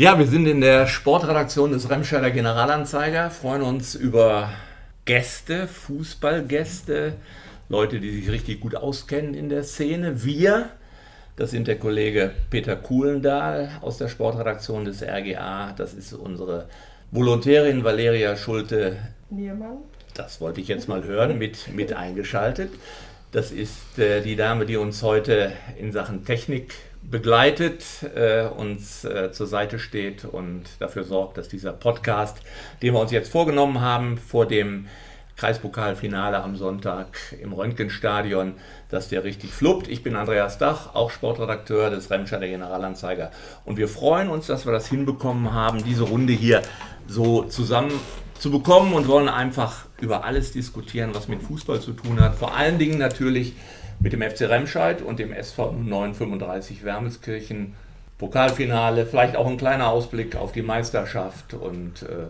Ja, wir sind in der Sportredaktion des Remscheider Generalanzeiger, freuen uns über Gäste, Fußballgäste, Leute, die sich richtig gut auskennen in der Szene. Wir, das sind der Kollege Peter Kuhlendahl aus der Sportredaktion des RGA, das ist unsere Volontärin Valeria Schulte. Niermann. Das wollte ich jetzt mal hören, mit, mit eingeschaltet. Das ist äh, die Dame, die uns heute in Sachen Technik begleitet, äh, uns äh, zur Seite steht und dafür sorgt, dass dieser Podcast, den wir uns jetzt vorgenommen haben, vor dem Kreispokalfinale am Sonntag im Röntgenstadion, dass der richtig fluppt. Ich bin Andreas Dach, auch Sportredakteur des Remscheider Generalanzeiger. Und wir freuen uns, dass wir das hinbekommen haben, diese Runde hier so zusammen zu bekommen und wollen einfach über alles diskutieren, was mit Fußball zu tun hat. Vor allen Dingen natürlich mit dem FC Remscheid und dem SV 935 Wermelskirchen. Pokalfinale, vielleicht auch ein kleiner Ausblick auf die Meisterschaft und äh,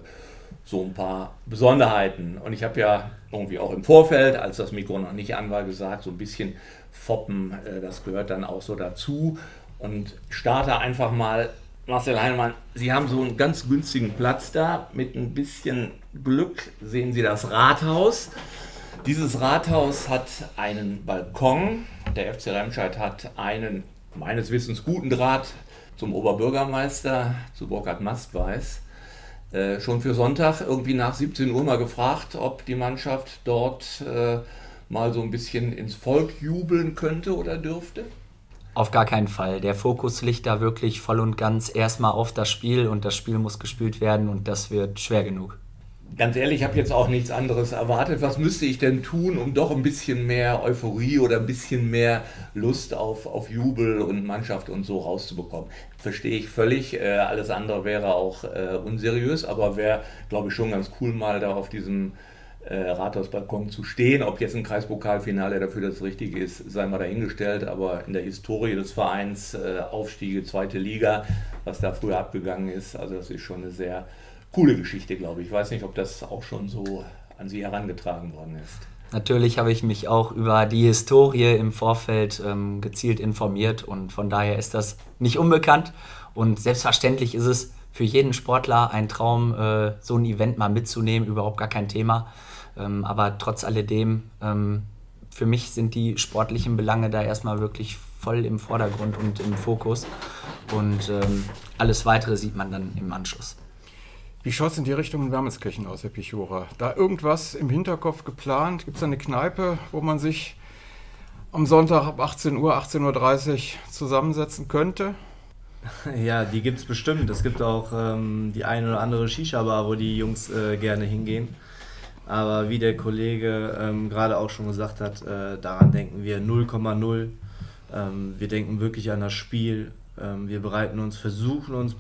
so ein paar Besonderheiten. Und ich habe ja irgendwie auch im Vorfeld, als das Mikro noch nicht an war, gesagt, so ein bisschen Foppen, äh, das gehört dann auch so dazu. Und starte einfach mal, Marcel Heinemann, Sie haben so einen ganz günstigen Platz da. Mit ein bisschen Glück sehen Sie das Rathaus. Dieses Rathaus hat einen Balkon. Der FC Remscheid hat einen meines Wissens guten Draht zum Oberbürgermeister, zu Burkhard Mastweiß. Äh, schon für Sonntag irgendwie nach 17 Uhr mal gefragt, ob die Mannschaft dort äh, mal so ein bisschen ins Volk jubeln könnte oder dürfte? Auf gar keinen Fall. Der Fokus liegt da wirklich voll und ganz erstmal auf das Spiel und das Spiel muss gespielt werden und das wird schwer genug ganz ehrlich, ich habe jetzt auch nichts anderes erwartet. Was müsste ich denn tun, um doch ein bisschen mehr Euphorie oder ein bisschen mehr Lust auf, auf Jubel und Mannschaft und so rauszubekommen? Verstehe ich völlig. Äh, alles andere wäre auch äh, unseriös, aber wäre, glaube ich, schon ganz cool, mal da auf diesem äh, Rathausbalkon zu stehen. Ob jetzt ein Kreispokalfinale dafür das Richtige ist, sei mal dahingestellt. Aber in der Historie des Vereins, äh, Aufstiege, zweite Liga, was da früher abgegangen ist, also das ist schon eine sehr coole Geschichte, glaube ich. Ich weiß nicht, ob das auch schon so an Sie herangetragen worden ist. Natürlich habe ich mich auch über die Historie im Vorfeld ähm, gezielt informiert und von daher ist das nicht unbekannt. Und selbstverständlich ist es für jeden Sportler ein Traum, äh, so ein Event mal mitzunehmen, überhaupt gar kein Thema. Ähm, aber trotz alledem, ähm, für mich sind die sportlichen Belange da erstmal wirklich voll im Vordergrund und im Fokus. Und ähm, alles Weitere sieht man dann im Anschluss. Wie schaut es in die Richtung in Wermelskirchen aus, Herr Pichora? Da irgendwas im Hinterkopf geplant? Gibt es eine Kneipe, wo man sich am Sonntag ab 18 Uhr, 18.30 Uhr zusammensetzen könnte? Ja, die gibt es bestimmt. Es gibt auch ähm, die eine oder andere Shisha-Bar, wo die Jungs äh, gerne hingehen. Aber wie der Kollege ähm, gerade auch schon gesagt hat, äh, daran denken wir 0,0. Ähm, wir denken wirklich an das Spiel. Ähm, wir bereiten uns, versuchen uns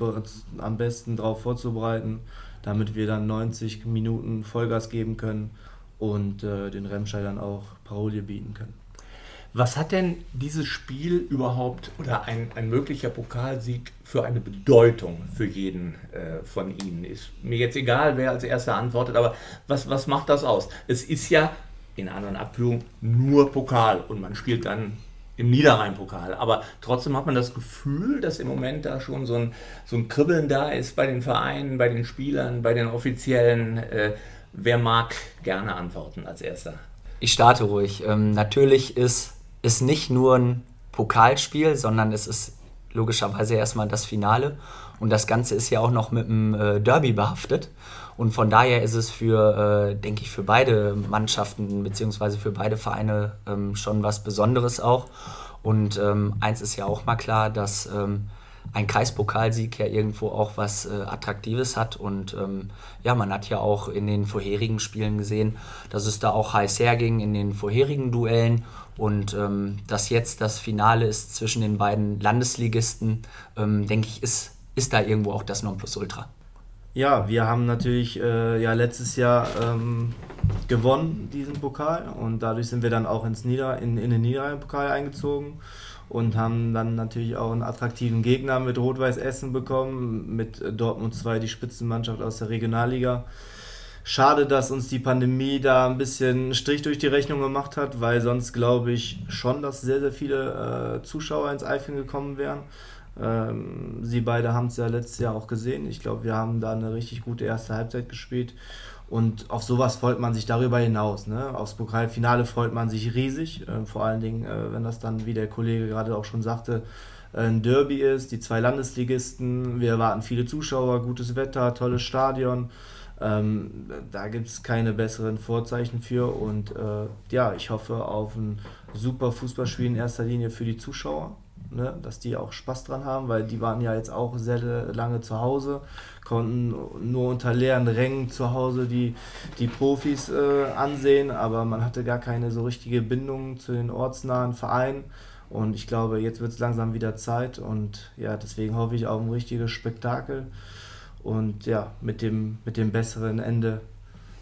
am besten darauf vorzubereiten, damit wir dann 90 Minuten Vollgas geben können und äh, den dann auch Parole bieten können. Was hat denn dieses Spiel überhaupt oder ein, ein möglicher Pokalsieg für eine Bedeutung für jeden äh, von Ihnen? Ist mir jetzt egal, wer als erster antwortet, aber was, was macht das aus? Es ist ja in anderen Abführungen nur Pokal und man spielt dann im Niederrhein-Pokal. Aber trotzdem hat man das Gefühl, dass im Moment da schon so ein, so ein Kribbeln da ist bei den Vereinen, bei den Spielern, bei den Offiziellen. Äh, wer mag gerne antworten als erster? Ich starte ruhig. Ähm, natürlich ist es nicht nur ein Pokalspiel, sondern es ist logischerweise erstmal das Finale. Und das Ganze ist ja auch noch mit einem äh, Derby behaftet. Und von daher ist es für, äh, denke ich, für beide Mannschaften bzw. für beide Vereine ähm, schon was Besonderes auch. Und ähm, eins ist ja auch mal klar, dass ähm, ein Kreispokalsieg ja irgendwo auch was äh, Attraktives hat. Und ähm, ja, man hat ja auch in den vorherigen Spielen gesehen, dass es da auch heiß herging in den vorherigen Duellen. Und ähm, dass jetzt das Finale ist zwischen den beiden Landesligisten, ähm, denke ich, ist, ist da irgendwo auch das Nonplusultra. Ja, wir haben natürlich äh, ja, letztes Jahr ähm, gewonnen, diesen Pokal. Und dadurch sind wir dann auch ins Nieder-, in, in den Niederrhein-Pokal eingezogen und haben dann natürlich auch einen attraktiven Gegner mit Rot-Weiß Essen bekommen, mit Dortmund 2, die Spitzenmannschaft aus der Regionalliga. Schade, dass uns die Pandemie da ein bisschen Strich durch die Rechnung gemacht hat, weil sonst glaube ich schon, dass sehr, sehr viele äh, Zuschauer ins Eifel gekommen wären. Ähm, sie beide haben es ja letztes Jahr auch gesehen. Ich glaube, wir haben da eine richtig gute erste Halbzeit gespielt. Und auf sowas freut man sich darüber hinaus. Ne? Aufs Pokalfinale freut man sich riesig. Äh, vor allen Dingen, äh, wenn das dann, wie der Kollege gerade auch schon sagte, ein Derby ist, die zwei Landesligisten. Wir erwarten viele Zuschauer, gutes Wetter, tolles Stadion. Ähm, da gibt es keine besseren Vorzeichen für. Und äh, ja, ich hoffe auf ein super Fußballspiel in erster Linie für die Zuschauer ne, dass die auch Spaß dran haben, weil die waren ja jetzt auch sehr lange zu Hause, konnten nur unter leeren Rängen zu Hause die, die Profis äh, ansehen, aber man hatte gar keine so richtige Bindung zu den ortsnahen Vereinen. Und ich glaube, jetzt wird es langsam wieder Zeit und ja, deswegen hoffe ich auf ein richtiges Spektakel und ja, mit dem, mit dem besseren Ende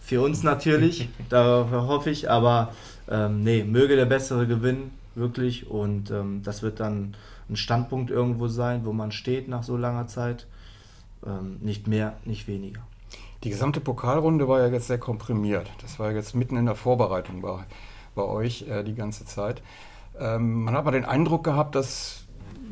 für uns natürlich, da hoffe ich, aber ähm, nee, möge der Bessere gewinnen wirklich. Und ähm, das wird dann ein Standpunkt irgendwo sein, wo man steht nach so langer Zeit. Ähm, nicht mehr, nicht weniger. Die gesamte Pokalrunde war ja jetzt sehr komprimiert. Das war ja jetzt mitten in der Vorbereitung bei, bei euch äh, die ganze Zeit. Ähm, man hat mal den Eindruck gehabt, dass,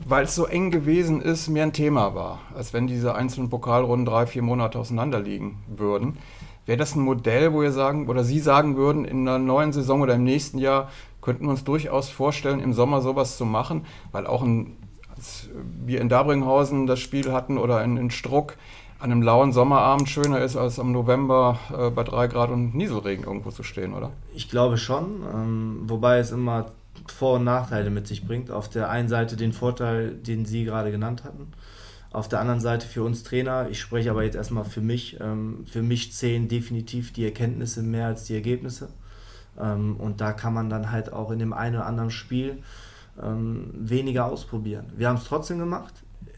weil es so eng gewesen ist, mehr ein Thema war, als wenn diese einzelnen Pokalrunden drei, vier Monate auseinander liegen würden. Wäre das ein Modell, wo ihr sagen oder Sie sagen würden, in einer neuen Saison oder im nächsten Jahr könnten wir uns durchaus vorstellen, im Sommer sowas zu machen, weil auch ein, als wir in Dabringhausen das Spiel hatten oder in, in Struck, an einem lauen Sommerabend schöner ist, als am November äh, bei 3 Grad und Nieselregen irgendwo zu stehen, oder? Ich glaube schon, ähm, wobei es immer Vor- und Nachteile mit sich bringt. Auf der einen Seite den Vorteil, den Sie gerade genannt hatten. Auf der anderen Seite für uns Trainer, ich spreche aber jetzt erstmal für mich, ähm, für mich zählen definitiv die Erkenntnisse mehr als die Ergebnisse. Ähm, und da kann man dann halt auch in dem einen oder anderen Spiel ähm, weniger ausprobieren. Wir haben es trotzdem gemacht,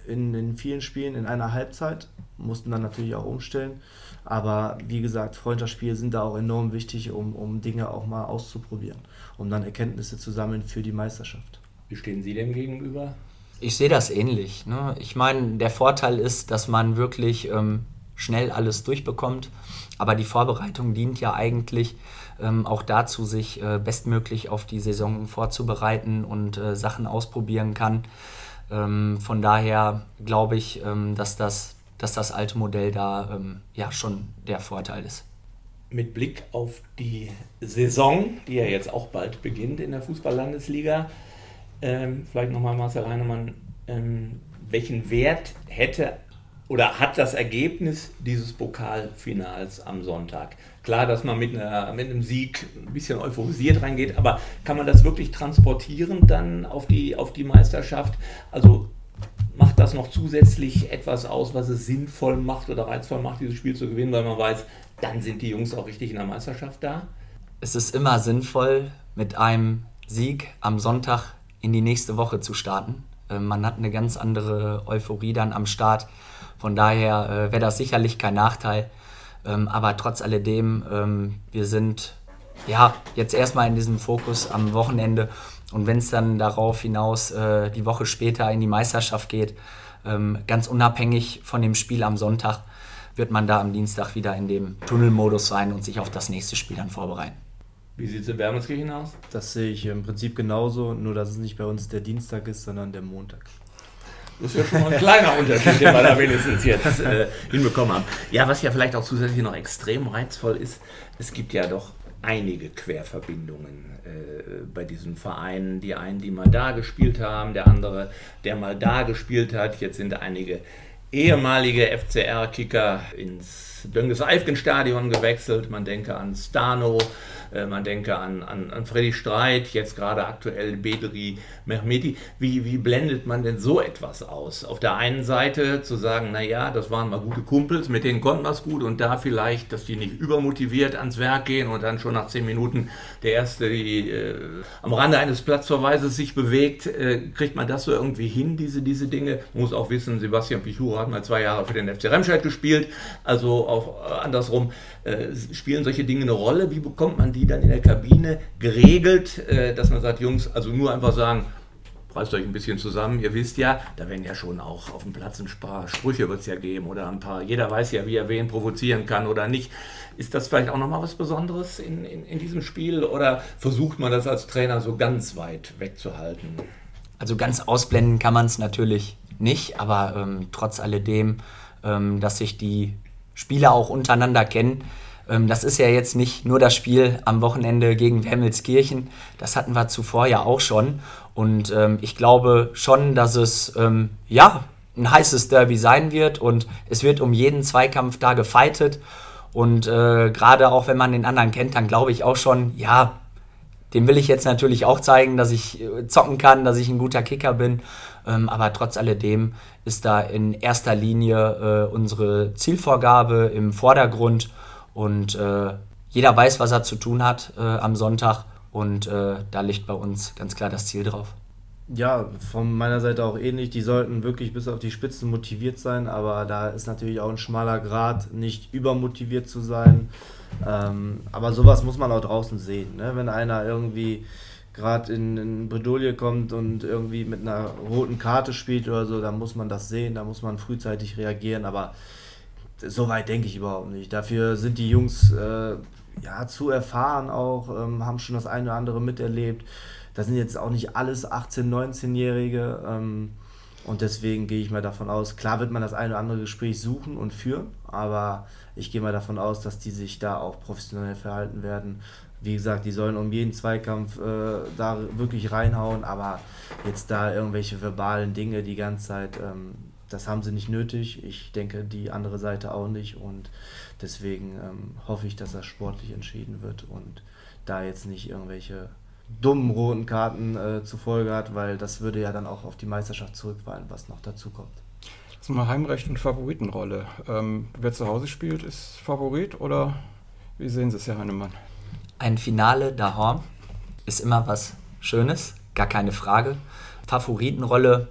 in, in vielen Spielen in einer Halbzeit, mussten dann natürlich auch umstellen. Aber wie gesagt, Freundschaftsspiele sind da auch enorm wichtig, um, um Dinge auch mal auszuprobieren, um dann Erkenntnisse zu sammeln für die Meisterschaft. Wie stehen Sie dem gegenüber? Ich sehe das ähnlich. Ne? Ich meine, der Vorteil ist, dass man wirklich ähm, schnell alles durchbekommt. Aber die Vorbereitung dient ja eigentlich ähm, auch dazu, sich äh, bestmöglich auf die Saison vorzubereiten und äh, Sachen ausprobieren kann. Ähm, von daher glaube ich, ähm, dass, das, dass das alte Modell da ähm, ja schon der Vorteil ist. Mit Blick auf die Saison, die ja jetzt auch bald beginnt in der Fußball-Landesliga, ähm, vielleicht nochmal Marcel Heinemann, ähm, welchen Wert hätte oder hat das Ergebnis dieses Pokalfinals am Sonntag. Klar, dass man mit, einer, mit einem Sieg ein bisschen euphorisiert reingeht, aber kann man das wirklich transportieren dann auf die, auf die Meisterschaft? Also macht das noch zusätzlich etwas aus, was es sinnvoll macht oder reizvoll macht, dieses Spiel zu gewinnen, weil man weiß, dann sind die Jungs auch richtig in der Meisterschaft da? Es ist immer sinnvoll, mit einem Sieg am Sonntag in die nächste Woche zu starten. Äh, man hat eine ganz andere Euphorie dann am Start von daher äh, wäre das sicherlich kein Nachteil. Ähm, aber trotz alledem, ähm, wir sind ja jetzt erstmal in diesem Fokus am Wochenende. Und wenn es dann darauf hinaus äh, die Woche später in die Meisterschaft geht, ähm, ganz unabhängig von dem Spiel am Sonntag, wird man da am Dienstag wieder in dem Tunnelmodus sein und sich auf das nächste Spiel dann vorbereiten. Wie sieht es in Wermelskirchen aus? Das sehe ich im Prinzip genauso, nur dass es nicht bei uns der Dienstag ist, sondern der Montag. Das ist ja schon mal ein kleiner Unterschied, den wir da wenigstens jetzt äh, hinbekommen haben. Ja, was ja vielleicht auch zusätzlich noch extrem reizvoll ist, es gibt ja doch einige Querverbindungen äh, bei diesen Vereinen. Die einen, die mal da gespielt haben, der andere, der mal da gespielt hat. Jetzt sind einige ehemalige FCR-Kicker ins Dönges-Eifgen-Stadion gewechselt. Man denke an Stano, man denke an, an, an Freddy Streit, jetzt gerade aktuell Bedri Mehmeti. Wie, wie blendet man denn so etwas aus? Auf der einen Seite zu sagen, naja, das waren mal gute Kumpels, mit denen konnten wir es gut und da vielleicht, dass die nicht übermotiviert ans Werk gehen und dann schon nach zehn Minuten der Erste die, äh, am Rande eines Platzverweises sich bewegt, äh, kriegt man das so irgendwie hin, diese, diese Dinge? Man muss auch wissen, Sebastian Pichura hat mal zwei Jahre für den FC Remscheid gespielt, also auch äh, andersrum äh, spielen solche Dinge eine Rolle. Wie bekommt man die dann in der Kabine geregelt, äh, dass man sagt, Jungs, also nur einfach sagen, reißt euch ein bisschen zusammen. Ihr wisst ja, da werden ja schon auch auf dem Platz ein paar Sprüche wird es ja geben oder ein paar. Jeder weiß ja, wie er wen provozieren kann oder nicht. Ist das vielleicht auch nochmal was Besonderes in, in, in diesem Spiel oder versucht man das als Trainer so ganz weit wegzuhalten? Also ganz ausblenden kann man es natürlich nicht, aber ähm, trotz alledem, ähm, dass sich die Spieler auch untereinander kennen. Ähm, das ist ja jetzt nicht nur das Spiel am Wochenende gegen Wermelskirchen, das hatten wir zuvor ja auch schon. Und ähm, ich glaube schon, dass es ähm, ja ein heißes Derby sein wird und es wird um jeden Zweikampf da gefeitet. Und äh, gerade auch wenn man den anderen kennt, dann glaube ich auch schon, ja, dem will ich jetzt natürlich auch zeigen, dass ich äh, zocken kann, dass ich ein guter Kicker bin. Ähm, aber trotz alledem ist da in erster Linie äh, unsere Zielvorgabe im Vordergrund und äh, jeder weiß, was er zu tun hat äh, am Sonntag und äh, da liegt bei uns ganz klar das Ziel drauf. Ja, von meiner Seite auch ähnlich. Die sollten wirklich bis auf die Spitzen motiviert sein, aber da ist natürlich auch ein schmaler Grad, nicht übermotiviert zu sein. Ähm, aber sowas muss man auch draußen sehen. Ne? Wenn einer irgendwie gerade in, in Bredouille kommt und irgendwie mit einer roten Karte spielt oder so, dann muss man das sehen, da muss man frühzeitig reagieren. Aber so weit denke ich überhaupt nicht. Dafür sind die Jungs äh, ja zu erfahren auch, ähm, haben schon das eine oder andere miterlebt. Das sind jetzt auch nicht alles 18-, 19-Jährige. Ähm, und deswegen gehe ich mal davon aus, klar wird man das eine oder andere Gespräch suchen und führen, aber ich gehe mal davon aus, dass die sich da auch professionell verhalten werden. Wie gesagt, die sollen um jeden Zweikampf äh, da wirklich reinhauen, aber jetzt da irgendwelche verbalen Dinge die ganze Zeit, ähm, das haben sie nicht nötig. Ich denke, die andere Seite auch nicht und deswegen ähm, hoffe ich, dass das sportlich entschieden wird und da jetzt nicht irgendwelche dummen roten Karten äh, zur Folge hat, weil das würde ja dann auch auf die Meisterschaft zurückfallen, was noch dazu kommt. Das ist mal Heimrecht und Favoritenrolle. Ähm, wer zu Hause spielt, ist Favorit oder wie sehen Sie es, Herr Heinemann? Ein Finale daheim ist immer was Schönes, gar keine Frage. Favoritenrolle,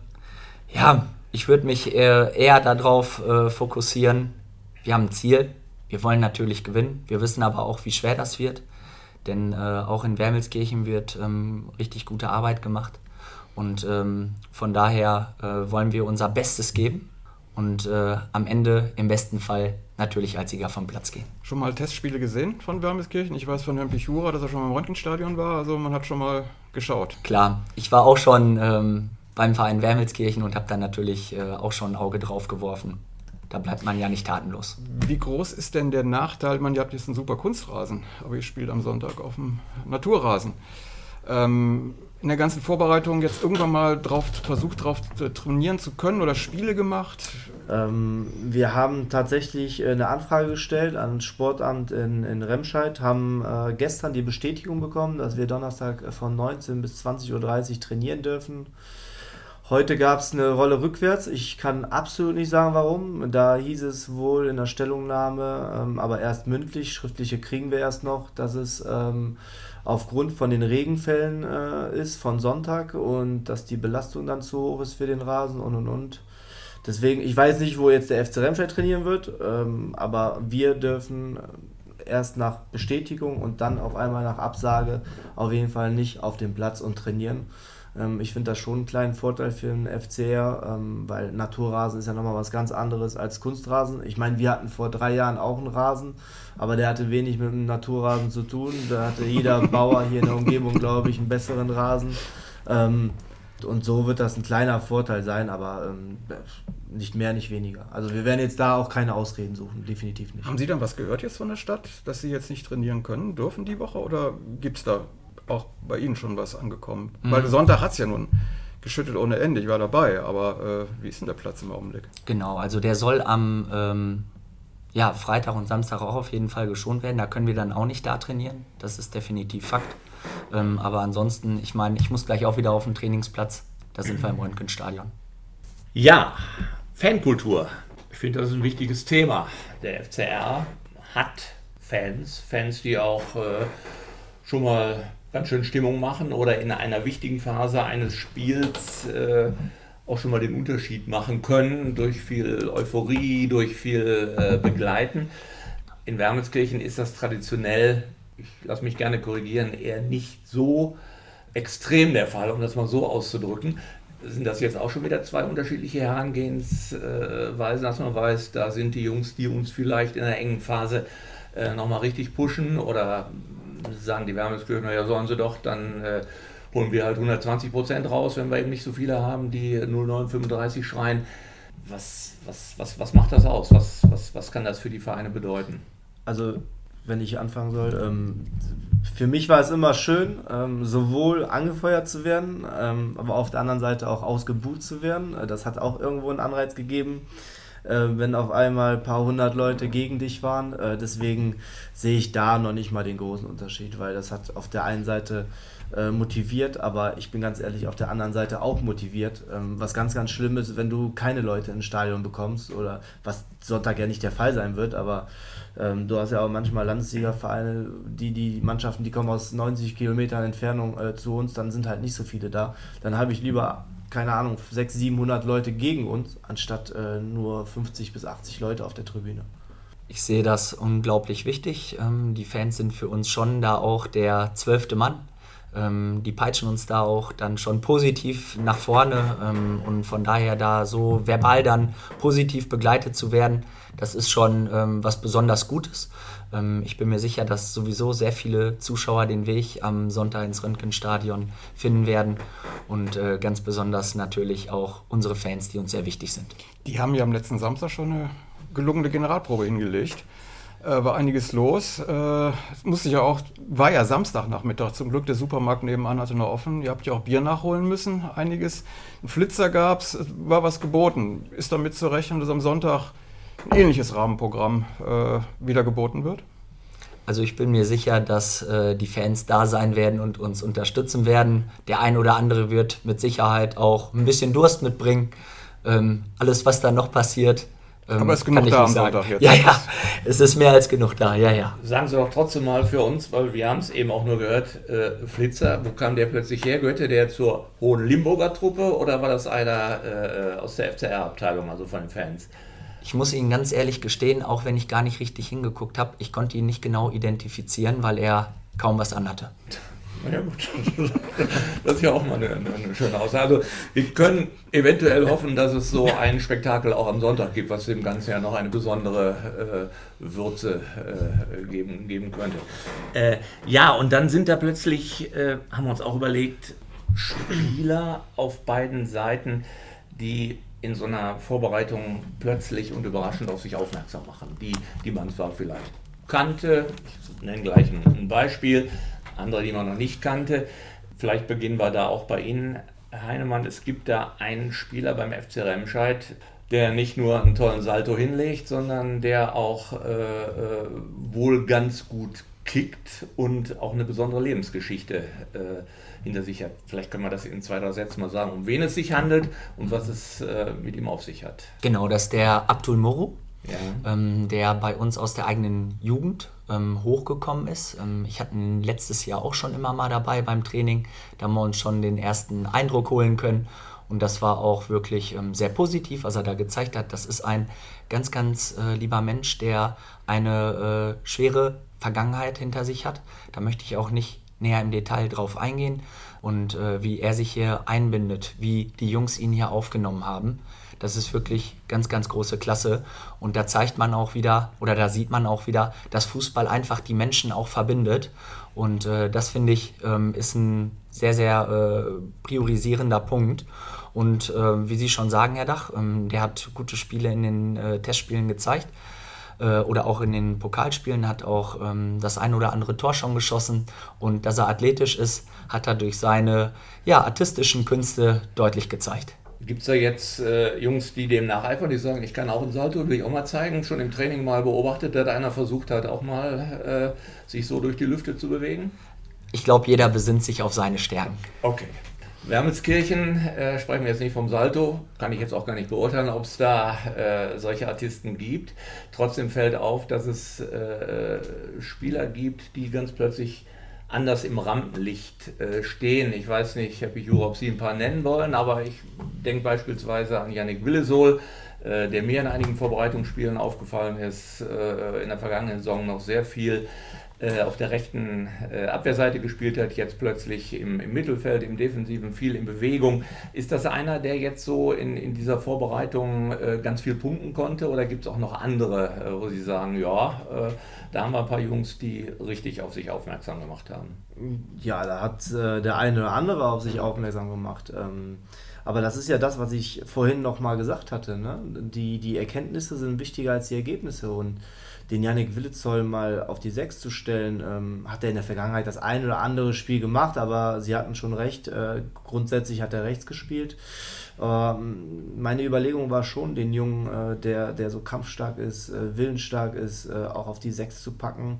ja, ich würde mich eher, eher darauf äh, fokussieren. Wir haben ein Ziel, wir wollen natürlich gewinnen, wir wissen aber auch, wie schwer das wird. Denn äh, auch in Wermelskirchen wird ähm, richtig gute Arbeit gemacht. Und ähm, von daher äh, wollen wir unser Bestes geben und am Ende im besten Fall natürlich als Sieger vom Platz gehen. Schon mal Testspiele gesehen von Wermelskirchen? Ich weiß von Herrn Pichura, dass er schon mal im Röntgenstadion war, also man hat schon mal geschaut. Klar, ich war auch schon ähm, beim Verein Wermelskirchen und habe dann natürlich äh, auch schon ein Auge drauf geworfen da bleibt man ja nicht tatenlos. Wie groß ist denn der Nachteil? Man, ihr habt jetzt einen super Kunstrasen, aber ihr spielt am Sonntag auf dem Naturrasen. Ähm, in der ganzen Vorbereitung jetzt irgendwann mal drauf, versucht, darauf trainieren zu können oder Spiele gemacht? Ähm, wir haben tatsächlich äh, eine Anfrage gestellt an das Sportamt in, in Remscheid, haben äh, gestern die Bestätigung bekommen, dass wir Donnerstag von 19 bis 20.30 Uhr trainieren dürfen. Heute gab es eine Rolle rückwärts. Ich kann absolut nicht sagen, warum. Da hieß es wohl in der Stellungnahme, ähm, aber erst mündlich, schriftliche kriegen wir erst noch, dass es ähm, aufgrund von den Regenfällen äh, ist von Sonntag und dass die Belastung dann zu hoch ist für den Rasen und und und. Deswegen, ich weiß nicht, wo jetzt der FC Remscheid trainieren wird, ähm, aber wir dürfen erst nach Bestätigung und dann auf einmal nach Absage auf jeden Fall nicht auf dem Platz und trainieren. Ähm, ich finde das schon einen kleinen Vorteil für den FCR, ähm, weil Naturrasen ist ja nochmal was ganz anderes als Kunstrasen. Ich meine, wir hatten vor drei Jahren auch einen Rasen, aber der hatte wenig mit dem Naturrasen zu tun. Da hatte jeder Bauer hier in der Umgebung, glaube ich, einen besseren Rasen. Ähm, und so wird das ein kleiner Vorteil sein, aber ähm, nicht mehr, nicht weniger. Also wir werden jetzt da auch keine Ausreden suchen, definitiv nicht. Haben Sie dann was gehört jetzt von der Stadt, dass Sie jetzt nicht trainieren können dürfen die Woche oder gibt es da auch bei Ihnen schon was angekommen? Mhm. Weil Sonntag hat es ja nun geschüttelt ohne Ende, ich war dabei, aber äh, wie ist denn der Platz im Augenblick? Genau, also der soll am ähm, ja, Freitag und Samstag auch auf jeden Fall geschont werden. Da können wir dann auch nicht da trainieren, das ist definitiv Fakt. Ähm, aber ansonsten, ich meine, ich muss gleich auch wieder auf den Trainingsplatz, da sind wir im Röntgenstadion. Ja, Fankultur. Ich finde, das ist ein wichtiges Thema. Der FCR hat Fans, Fans, die auch äh, schon mal ganz schön Stimmung machen oder in einer wichtigen Phase eines Spiels äh, auch schon mal den Unterschied machen können durch viel Euphorie, durch viel äh, Begleiten. In Wermelskirchen ist das traditionell, ich lasse mich gerne korrigieren, eher nicht so extrem der Fall, um das mal so auszudrücken. Sind das jetzt auch schon wieder zwei unterschiedliche Herangehensweisen, dass man weiß, da sind die Jungs, die uns vielleicht in einer engen Phase äh, nochmal richtig pushen oder sagen die Wermelskirchener, ja sollen sie doch, dann äh, holen wir halt 120 Prozent raus, wenn wir eben nicht so viele haben, die 0935 schreien. Was, was, was, was macht das aus? Was, was, was kann das für die Vereine bedeuten? Also, wenn ich anfangen soll, ähm, für mich war es immer schön, ähm, sowohl angefeuert zu werden, ähm, aber auf der anderen Seite auch ausgebucht zu werden. Das hat auch irgendwo einen Anreiz gegeben, äh, wenn auf einmal ein paar hundert Leute gegen dich waren. Äh, deswegen sehe ich da noch nicht mal den großen Unterschied, weil das hat auf der einen Seite äh, motiviert, aber ich bin ganz ehrlich auf der anderen Seite auch motiviert. Ähm, was ganz, ganz schlimm ist, wenn du keine Leute ins Stadion bekommst oder was Sonntag ja nicht der Fall sein wird, aber ähm, du hast ja auch manchmal Landesliga-Vereine, die, die Mannschaften, die kommen aus 90 Kilometern Entfernung äh, zu uns, dann sind halt nicht so viele da. Dann habe ich lieber, keine Ahnung, 600, 700 Leute gegen uns, anstatt äh, nur 50 bis 80 Leute auf der Tribüne. Ich sehe das unglaublich wichtig. Ähm, die Fans sind für uns schon da auch der zwölfte Mann ähm, die peitschen uns da auch dann schon positiv nach vorne ähm, und von daher da so verbal dann positiv begleitet zu werden, das ist schon ähm, was besonders Gutes. Ähm, ich bin mir sicher, dass sowieso sehr viele Zuschauer den Weg am Sonntag ins Röntgenstadion finden werden und äh, ganz besonders natürlich auch unsere Fans, die uns sehr wichtig sind. Die haben ja am letzten Samstag schon eine gelungene Generalprobe hingelegt äh, war einiges los. Äh, musste ja auch, war ja Samstagnachmittag zum Glück, der Supermarkt nebenan hatte noch offen. Ihr habt ja auch Bier nachholen müssen, einiges. Ein Flitzer gab es, war was geboten. Ist damit zu rechnen, dass am Sonntag ein ähnliches Rahmenprogramm äh, wieder geboten wird? Also ich bin mir sicher, dass äh, die Fans da sein werden und uns unterstützen werden. Der ein oder andere wird mit Sicherheit auch ein bisschen Durst mitbringen. Ähm, alles, was da noch passiert, ähm, Aber es ist genug da am Sonntag jetzt. Ja, ja, es ist mehr als genug da, ja, ja. Sagen Sie doch trotzdem mal für uns, weil wir haben es eben auch nur gehört, äh, Flitzer, wo kam der plötzlich her? Gehörte der zur Hohen Limburger Truppe oder war das einer äh, aus der FCR-Abteilung, also von den Fans? Ich muss Ihnen ganz ehrlich gestehen, auch wenn ich gar nicht richtig hingeguckt habe, ich konnte ihn nicht genau identifizieren, weil er kaum was anhatte. Ja gut, das ist ja auch mal eine, eine, schöne Aussage. Also wir können eventuell hoffen, dass es so ein Spektakel auch am Sonntag gibt, was dem Ganzen ja noch eine besondere äh, Würze äh, geben, geben könnte. Äh, ja, und dann sind da plötzlich, äh, haben wir uns auch überlegt, Spieler auf beiden Seiten, die in so einer Vorbereitung plötzlich und überraschend auf sich aufmerksam machen, die, die man zwar vielleicht kannte, ich nenne gleich ein Beispiel, andere, die man noch nicht kannte. Vielleicht beginnen wir da auch bei Ihnen, Herr Heinemann. Es gibt da einen Spieler beim FC Remscheid, der nicht nur einen tollen Salto hinlegt, sondern der auch äh, äh, wohl ganz gut kickt und auch eine besondere Lebensgeschichte äh, hinter sich hat. Vielleicht können wir das in zwei, drei Sätzen mal sagen, um wen es sich handelt und was es äh, mit ihm auf sich hat. Genau, das ist der Abdul Moro, ja. ähm, der bei uns aus der eigenen Jugend ähm, hochgekommen ist. Ähm, ich hatte ihn letztes Jahr auch schon immer mal dabei beim Training. Da haben wir uns schon den ersten Eindruck holen können. Und das war auch wirklich ähm, sehr positiv, was er da gezeigt hat. Das ist ein ganz, ganz äh, lieber Mensch, der eine äh, schwere Vergangenheit hinter sich hat. Da möchte ich auch nicht näher im Detail drauf eingehen. Und äh, wie er sich hier einbindet, wie die Jungs ihn hier aufgenommen haben. Das ist wirklich ganz, ganz große Klasse. Und da zeigt man auch wieder, oder da sieht man auch wieder, dass Fußball einfach die Menschen auch verbindet. Und äh, das finde ich ähm, ist ein sehr, sehr äh, priorisierender Punkt. Und äh, wie Sie schon sagen, Herr Dach, ähm, der hat gute Spiele in den äh, Testspielen gezeigt äh, oder auch in den Pokalspielen hat auch ähm, das ein oder andere Tor schon geschossen. Und dass er athletisch ist, hat er durch seine ja, artistischen Künste deutlich gezeigt. Gibt es da jetzt äh, Jungs, die dem nacheifern, die sagen, ich kann auch einen Salto, will ich auch mal zeigen? Schon im Training mal beobachtet, dass einer versucht hat, auch mal äh, sich so durch die Lüfte zu bewegen? Ich glaube, jeder besinnt sich auf seine Stärken. Okay. Wermelskirchen, äh, sprechen wir jetzt nicht vom Salto, kann ich jetzt auch gar nicht beurteilen, ob es da äh, solche Artisten gibt. Trotzdem fällt auf, dass es äh, Spieler gibt, die ganz plötzlich anders im Rampenlicht äh, stehen. Ich weiß nicht, Herr Pichur, ob Sie ein paar nennen wollen, aber ich denke beispielsweise an Yannick Willesol, äh, der mir in einigen Vorbereitungsspielen aufgefallen ist, äh, in der vergangenen Saison noch sehr viel auf der rechten äh, Abwehrseite gespielt hat, jetzt plötzlich im, im, Mittelfeld, im Defensiven, viel in Bewegung. Ist das einer, der jetzt so in, in dieser Vorbereitung äh, ganz viel punkten konnte oder gibt es auch noch andere, äh, wo Sie sagen, ja, äh, da haben wir ein paar Jungs, die richtig auf sich aufmerksam gemacht haben? Ja, da hat äh, der eine oder andere auf sich aufmerksam gemacht. Ähm, aber das ist ja das, was ich vorhin nochmal gesagt hatte. Ne? Die, die Erkenntnisse sind wichtiger als die Ergebnisse und den Yannick Willitzoll mal auf die Sechs zu stellen, ähm, hat er in der Vergangenheit das ein oder andere Spiel gemacht, aber sie hatten schon recht. Äh, grundsätzlich hat er rechts gespielt. Ähm, meine Überlegung war schon, den Jungen, äh, der, der so kampfstark ist, äh, willensstark ist, äh, auch auf die Sechs zu packen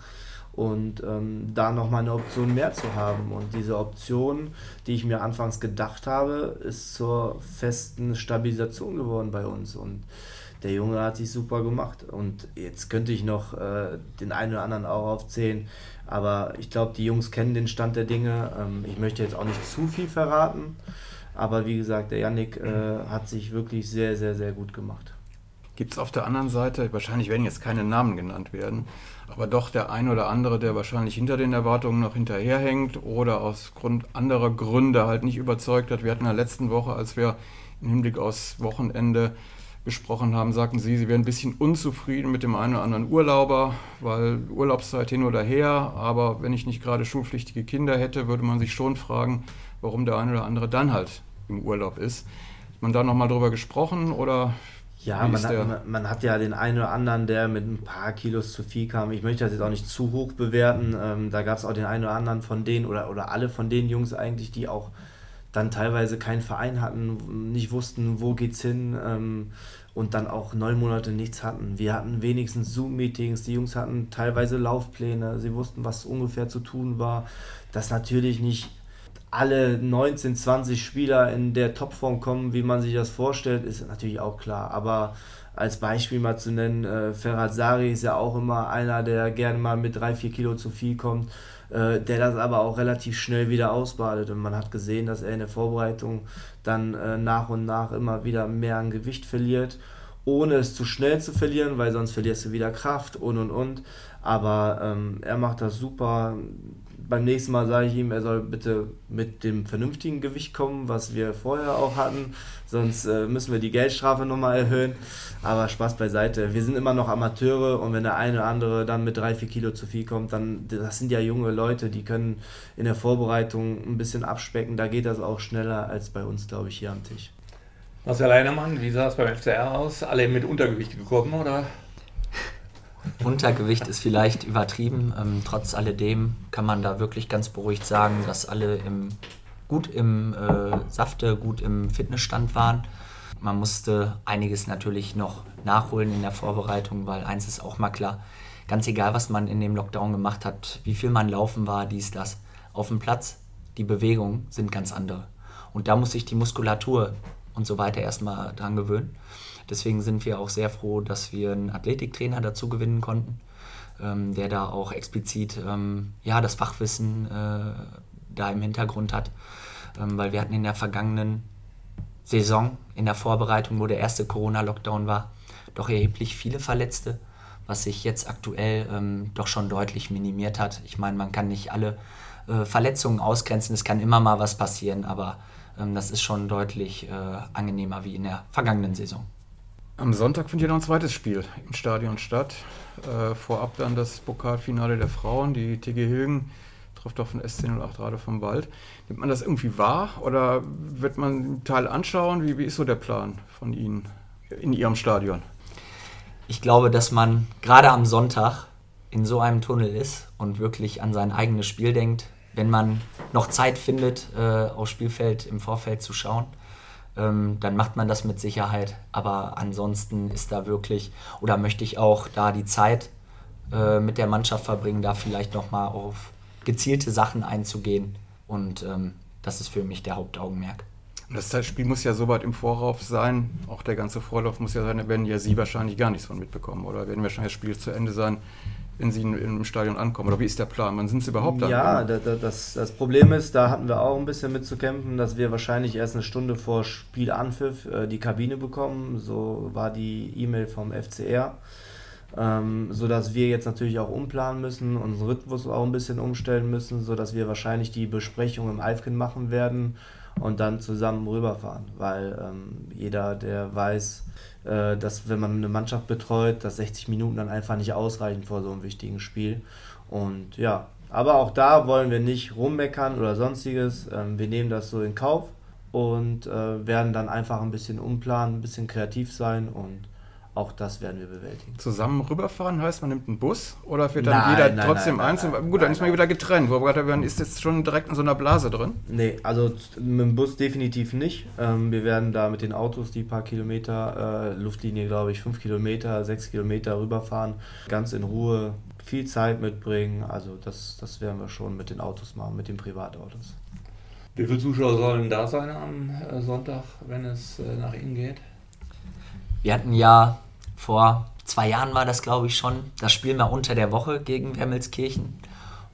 und ähm, da nochmal eine Option mehr zu haben. Und diese Option, die ich mir anfangs gedacht habe, ist zur festen Stabilisation geworden bei uns. Und der Junge hat sich super gemacht. Und jetzt könnte ich noch äh, den einen oder anderen auch aufzählen. Aber ich glaube, die Jungs kennen den Stand der Dinge. Ähm, ich möchte jetzt auch nicht zu viel verraten. Aber wie gesagt, der Yannick äh, hat sich wirklich sehr, sehr, sehr gut gemacht. Gibt es auf der anderen Seite, wahrscheinlich werden jetzt keine Namen genannt werden, aber doch der ein oder andere, der wahrscheinlich hinter den Erwartungen noch hinterherhängt oder aus Grund anderer Gründe halt nicht überzeugt hat. Wir hatten in der letzten Woche, als wir im Hinblick aufs Wochenende gesprochen haben, sagten Sie, Sie wären ein bisschen unzufrieden mit dem einen oder anderen Urlauber, weil Urlaubszeit hin oder her. Aber wenn ich nicht gerade schulpflichtige Kinder hätte, würde man sich schon fragen, warum der eine oder andere dann halt im Urlaub ist. Hat man da nochmal drüber gesprochen oder ja, man hat, man hat, ja den einen oder anderen, der mit ein paar Kilos zu viel kam. Ich möchte das jetzt auch nicht zu hoch bewerten. Ähm, da gab es auch den einen oder anderen von denen oder, oder alle von den Jungs eigentlich, die auch dann teilweise keinen Verein hatten, nicht wussten, wo geht's hin ähm, und dann auch neun Monate nichts hatten. Wir hatten wenigstens Zoom-Meetings, die Jungs hatten teilweise Laufpläne, sie wussten, was ungefähr zu tun war. Das natürlich nicht alle 19, 20 Spieler in der Topform kommen, wie man sich das vorstellt, ist natürlich auch klar. Aber als Beispiel mal zu nennen, äh, Ferhat ist ja auch immer einer, der gerne mal mit 3, 4 Kilo zu viel kommt der das aber auch relativ schnell wieder ausbadet. Und man hat gesehen, dass er in der Vorbereitung dann äh, nach und nach immer wieder mehr an Gewicht verliert, ohne es zu schnell zu verlieren, weil sonst verlierst du wieder Kraft und und und. Aber ähm, er macht das super beim nächsten Mal sage ich ihm, er soll bitte mit dem vernünftigen Gewicht kommen, was wir vorher auch hatten. Sonst äh, müssen wir die Geldstrafe nochmal erhöhen. Aber Spaß beiseite. Wir sind immer noch Amateure und wenn der eine oder andere dann mit drei, vier Kilo zu viel kommt, dann, das sind ja junge Leute, die können in der Vorbereitung ein bisschen abspecken. Da geht das auch schneller als bei uns, glaube ich, hier am Tisch. Marcel Leinemann, wie sah es beim FCR aus? Alle mit Untergewicht gekommen oder? Untergewicht ist vielleicht übertrieben. Ähm, trotz alledem kann man da wirklich ganz beruhigt sagen, dass alle im, gut im äh, Safte, gut im Fitnessstand waren. Man musste einiges natürlich noch nachholen in der Vorbereitung, weil eins ist auch mal klar, ganz egal, was man in dem Lockdown gemacht hat, wie viel man laufen war, dies, das, auf dem Platz, die Bewegungen sind ganz andere. Und da muss sich die Muskulatur und so weiter erstmal dran gewöhnen. Deswegen sind wir auch sehr froh, dass wir einen Athletiktrainer dazu gewinnen konnten, ähm, der da auch explizit ähm, ja, das Fachwissen äh, da im Hintergrund hat. Ähm, weil wir hatten in der vergangenen Saison, in der Vorbereitung, wo der erste Corona-Lockdown war, doch erheblich viele Verletzte, was sich jetzt aktuell ähm, doch schon deutlich minimiert hat. Ich meine, man kann nicht alle äh, Verletzungen ausgrenzen, es kann immer mal was passieren, aber ähm, das ist schon deutlich äh, angenehmer wie in der vergangenen Saison. Am Sonntag findet ja noch ein zweites Spiel im Stadion statt. Äh, vorab dann das Pokalfinale der Frauen. Die TG Hilgen trifft auf den SC08 Rade vom Wald. Nimmt man das irgendwie wahr oder wird man einen Teil anschauen? Wie, wie ist so der Plan von Ihnen in Ihrem Stadion? Ich glaube, dass man gerade am Sonntag in so einem Tunnel ist und wirklich an sein eigenes Spiel denkt, wenn man noch Zeit findet, äh, aufs Spielfeld im Vorfeld zu schauen ähm, dann macht man das mit Sicherheit. Aber ansonsten ist da wirklich, oder möchte ich auch da die Zeit äh, mit der Mannschaft verbringen, da vielleicht nochmal auf gezielte Sachen einzugehen. Und ähm, das ist für mich der Hauptaugenmerk. Das Spiel muss ja so weit im Vorauf sein, auch der ganze Vorlauf muss ja sein, da werden ja Sie wahrscheinlich gar nichts von mitbekommen. Oder werden wahrscheinlich das Spiel zu Ende sein, wenn sie im Stadion ankommen? Oder wie ist der Plan? Wann sind sie überhaupt da? Ja, das, das Problem ist, da hatten wir auch ein bisschen mit zu kämpfen, dass wir wahrscheinlich erst eine Stunde vor Spielanpfiff äh, die Kabine bekommen. So war die E-Mail vom FCR. ähm, sodass wir jetzt natürlich auch umplanen müssen, unseren Rhythmus auch ein bisschen umstellen müssen, sodass wir wahrscheinlich die Besprechung im Alfkin machen werden und dann zusammen rüberfahren, weil ähm, jeder, der weiß, dass wenn man eine Mannschaft betreut, dass 60 Minuten dann einfach nicht ausreichen vor so einem wichtigen Spiel. Und ja, aber auch da wollen wir nicht rummeckern oder sonstiges. Ähm, wir nehmen das so in Kauf und äh, werden dann einfach ein bisschen umplanen, ein bisschen kreativ sein und auch das werden wir bewältigen. Zusammen rüberfahren heißt, man nimmt einen Bus oder wird dann nein, jeder nein, trotzdem nein, einzeln? Gut, dann ist man wieder getrennt. Wo wir gerade werden, ist jetzt schon direkt in so einer Blase drin? Nee, also mit dem Bus definitiv nicht. Ähm, wir werden da mit den Autos die paar Kilometer, äh, Luftlinie glaube ich, fünf Kilometer, sechs Kilometer rüberfahren. Ganz in Ruhe, viel Zeit mitbringen. Also das, das werden wir schon mit den Autos machen, mit den Privatautos. Wie viele Zuschauer sollen da sein am äh, Sonntag, wenn es äh, nach Ihnen geht? Wir hatten ja vor zwei Jahren war das, glaube ich, schon, das Spiel mal unter der Woche gegen Wermelskirchen,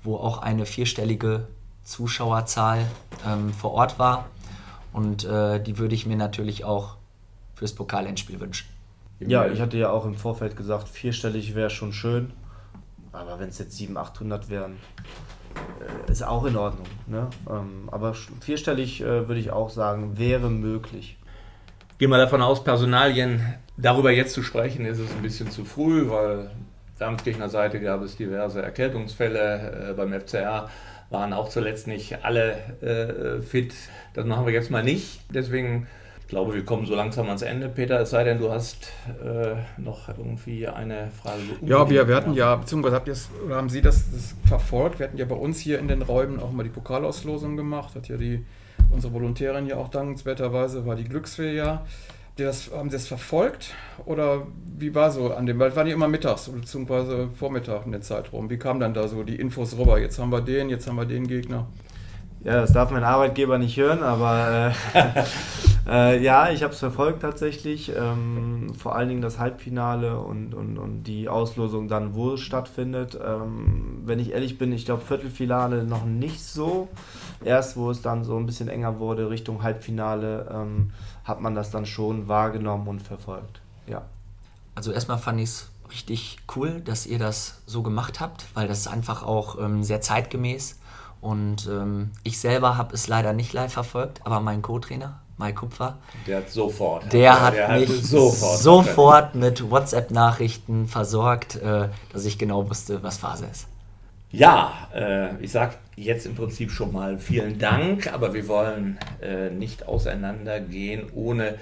wo auch eine vierstellige Zuschauerzahl ähm, vor Ort war. Und äh, die würde ich mir natürlich auch fürs Pokalendspiel wünschen. Ja, ich hatte ja auch im Vorfeld gesagt, vierstellig wäre schon schön. Aber wenn es jetzt 700, 800 wären, äh, ist auch in Ordnung. Ne? Ähm, aber vierstellig äh, würde ich auch sagen, wäre möglich. Gehen wir davon aus, Personalien Darüber jetzt zu sprechen, ist es ein bisschen zu früh, weil Darmkirchner Seite gab es diverse Erkältungsfälle. Äh, beim FCR waren auch zuletzt nicht alle äh, fit. Das machen wir jetzt mal nicht. Deswegen ich glaube, wir kommen so langsam ans Ende, Peter. Es sei denn, du hast äh, noch irgendwie eine Frage. Ja, wir, wir hatten ja, beziehungsweise habt oder haben Sie das, das, verfolgt? Wir hatten ja bei uns hier in den Räumen auch mal die Pokalauslosung gemacht. Hat ja die, unsere Volontärin ja auch dankenswerterweise, war die Glücksfee ja das, haben Sie das verfolgt oder wie war so an dem, weil waren die immer mittags bzw. Vormittag in der Zeitraum? Wie kamen dann da so die Infos rüber? Jetzt haben wir den, jetzt haben wir den Gegner. Ja, das darf mein Arbeitgeber nicht hören, aber äh, äh, ja, ich habe es verfolgt tatsächlich. Ähm, vor allen Dingen das Halbfinale und, und, und die Auslosung dann, wo es stattfindet. Ähm, wenn ich ehrlich bin, ich glaube Viertelfinale noch nicht so. Erst wo es dann so ein bisschen enger wurde Richtung Halbfinale, ähm, hat man das dann schon wahrgenommen und verfolgt. Ja. Also erstmal fand ich es richtig cool, dass ihr das so gemacht habt, weil das ist einfach auch ähm, sehr zeitgemäß und ähm, ich selber habe es leider nicht live verfolgt, aber mein Co-Trainer, Mike Kupfer, der hat sofort, der hat der mich hat sofort, sofort mit WhatsApp-Nachrichten versorgt, äh, dass ich genau wusste, was Phase ist. Ja, äh, ich sage jetzt im Prinzip schon mal vielen Dank, aber wir wollen äh, nicht auseinandergehen, ohne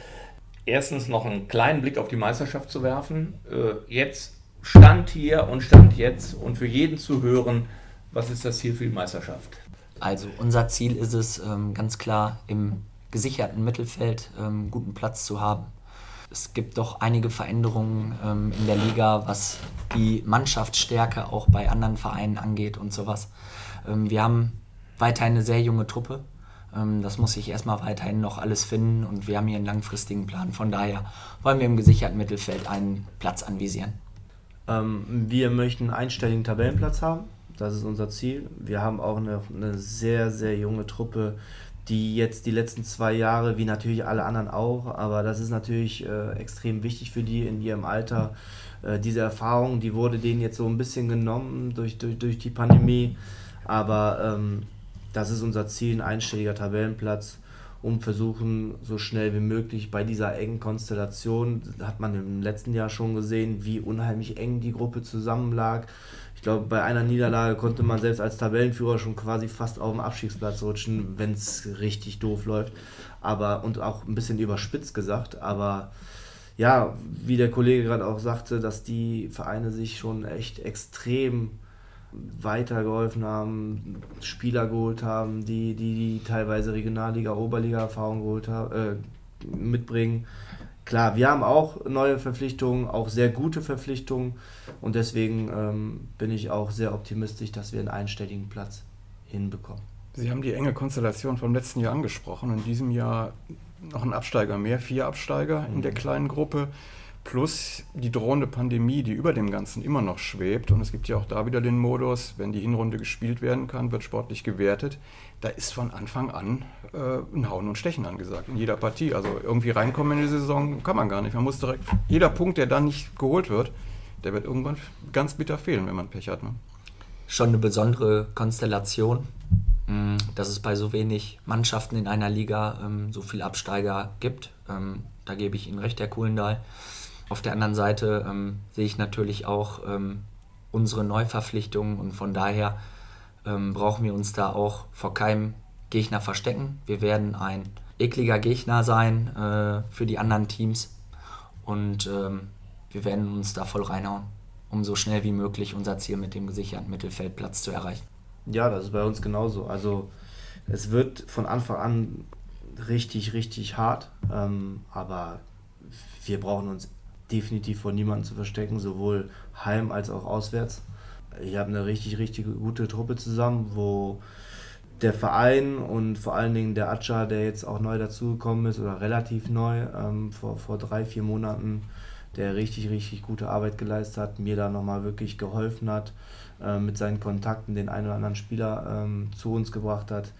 erstens noch einen kleinen Blick auf die Meisterschaft zu werfen. Äh, jetzt Stand hier und Stand jetzt und für jeden zu hören, was ist das Ziel für die Meisterschaft? Also unser Ziel ist es ähm, ganz klar im gesicherten Mittelfeld ähm, guten Platz zu haben. Es gibt doch einige Veränderungen ähm, in der Liga, was die Mannschaftsstärke auch bei anderen Vereinen angeht und sowas. Ähm, wir haben weiterhin eine sehr junge Truppe. Ähm, das muss sich erstmal weiterhin noch alles finden und wir haben hier einen langfristigen Plan. Von daher wollen wir im gesicherten Mittelfeld einen Platz anvisieren. Ähm, wir möchten einen einstelligen Tabellenplatz haben das ist unser Ziel. Wir haben auch eine, eine sehr, sehr junge Truppe, die jetzt die letzten zwei Jahre, wie natürlich alle anderen auch, aber das ist natürlich äh, extrem wichtig für die in ihrem Alter. Äh, diese Erfahrung, die wurde denen jetzt so ein bisschen genommen durch, durch, durch die Pandemie, aber ähm, das ist unser Ziel, ein einstelliger Tabellenplatz, um versuchen, so schnell wie möglich bei dieser engen Konstellation, hat man im letzten Jahr schon gesehen, wie unheimlich eng die Gruppe zusammenlag ich glaube, bei einer Niederlage konnte man selbst als Tabellenführer schon quasi fast auf dem Abstiegsplatz rutschen, wenn es richtig doof läuft. Aber, und auch ein bisschen überspitzt gesagt, aber ja, wie der Kollege gerade auch sagte, dass die Vereine sich schon echt extrem weitergeholfen haben, Spieler geholt haben, die, die, die teilweise Regionalliga, Oberliga-Erfahrung geholt haben, äh, mitbringen. Klar, wir haben auch neue Verpflichtungen, auch sehr gute Verpflichtungen und deswegen ähm, bin ich auch sehr optimistisch, dass wir einen einstelligen Platz hinbekommen. Sie haben die enge Konstellation vom letzten Jahr angesprochen. In diesem Jahr noch ein Absteiger mehr, vier Absteiger in der mhm. kleinen Gruppe, plus die drohende Pandemie, die über dem Ganzen immer noch schwebt. Und es gibt ja auch da wieder den Modus, wenn die Hinrunde gespielt werden kann, wird sportlich gewertet da ist von Anfang an äh, ein Hauen und Stechen angesagt in jeder Partie. Also irgendwie reinkommen in die Saison kann man gar nicht. Man muss direkt, jeder Punkt, der dann nicht geholt wird, der wird irgendwann ganz bitter fehlen, wenn man Pech hat. Ne? Schon eine besondere Konstellation, mm, dass es bei so wenig Mannschaften in einer Liga ähm, so viele Absteiger gibt. Ähm, da gebe ich Ihnen recht, Herr Kuhlendal. Auf der anderen Seite ähm, sehe ich natürlich auch ähm, unsere Neuverpflichtungen und von daher ähm, brauchen wir uns da auch vor keinem Gegner verstecken. Wir werden ein ekliger Gegner sein äh, für die anderen Teams und ähm, wir werden uns da voll reinhauen, um so schnell wie möglich unser Ziel mit dem gesicherten Mittelfeldplatz zu erreichen. Ja, das ist bei uns genauso. Also es wird von Anfang an richtig, richtig hart, ähm, aber wir brauchen uns definitiv vor niemandem zu verstecken, sowohl heim als auch auswärts. Ich habe eine richtig, richtig gute Truppe zusammen, wo der Verein und vor allen Dingen der Atscha, der jetzt auch neu dazugekommen ist oder relativ neu, ähm, vor, vor drei, vier Monaten, der richtig, richtig gute Arbeit geleistet hat, mir da nochmal wirklich geholfen hat, äh, mit seinen Kontakten den einen oder anderen Spieler ähm, zu uns gebracht hat.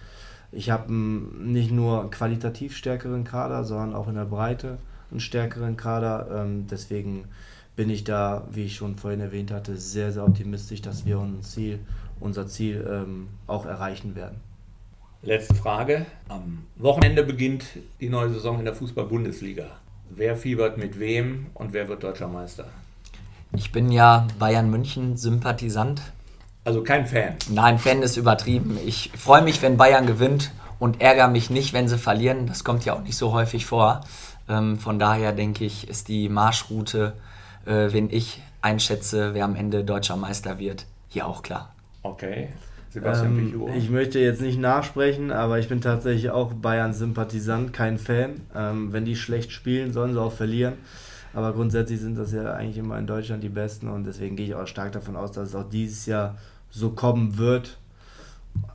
Ich habe nicht nur qualitativ stärkeren Kader, sondern auch in der Breite einen stärkeren Kader. Ähm, deswegen bin ich da, wie ich schon vorhin erwähnt hatte, sehr, sehr optimistisch, dass wir unser Ziel, unser Ziel ähm, auch erreichen werden. Letzte Frage. Am Wochenende beginnt die neue Saison in der Fußball-Bundesliga. Wer fiebert mit wem und wer wird deutscher Meister? Ich bin ja Bayern München Sympathisant. Also kein Fan. Nein, Fan ist übertrieben. Ich freue mich, wenn Bayern gewinnt und ärgere mich nicht, wenn sie verlieren. Das kommt ja auch nicht so häufig vor. Ähm, von daher denke ich, ist die Marschroute, äh, wenn ich einschätze, wer am Ende deutscher Meister wird, hier auch klar. Okay. Sebastian ähm, Ich möchte jetzt nicht nachsprechen, aber ich bin tatsächlich auch Bayern-Sympathisant, kein Fan. Ähm, wenn die schlecht spielen, sollen sie auch verlieren. Aber grundsätzlich sind das ja eigentlich immer in Deutschland die Besten und deswegen gehe ich auch stark davon aus, dass es auch dieses Jahr so kommen wird.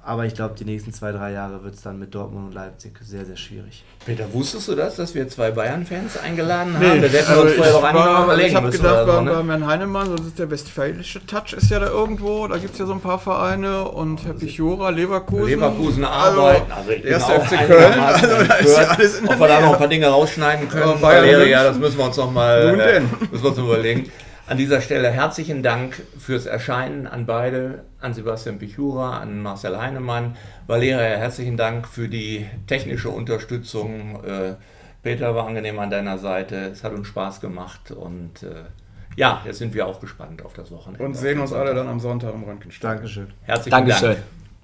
Aber ich glaube, die nächsten zwei, drei Jahre wird es dann mit Dortmund und Leipzig sehr, sehr schwierig. Peter, wusstest du das, dass wir zwei Bayern-Fans eingeladen nee, haben? Das hätten wir uns vorher doch war, überlegen Ich habe gedacht, bei, so, ne? beim Herrn Heinemann, das ist der westfälische Touch, ist ja da irgendwo. Da gibt es ja so ein paar Vereine. Und Herr Pichora, Leverkusen. Leverkusen arbeiten. Also, also erste FC Köln. Also, da ist ja alles in Ob wir da noch ein paar Dinge rausschneiden können. Bayern ja, das müssen wir uns noch mal äh, müssen wir uns überlegen. An dieser Stelle herzlichen Dank fürs Erscheinen an beide, an Sebastian Pichura, an Marcel Heinemann. Valeria, herzlichen Dank für die technische Unterstützung. Äh, Peter war angenehm an deiner Seite. Es hat uns Spaß gemacht und äh, ja, jetzt sind wir auch gespannt auf das Wochenende. Und sehen uns alle dann am Sonntag im Röntgenstein. Dankeschön. Herzlichen Dankeschön. Dank.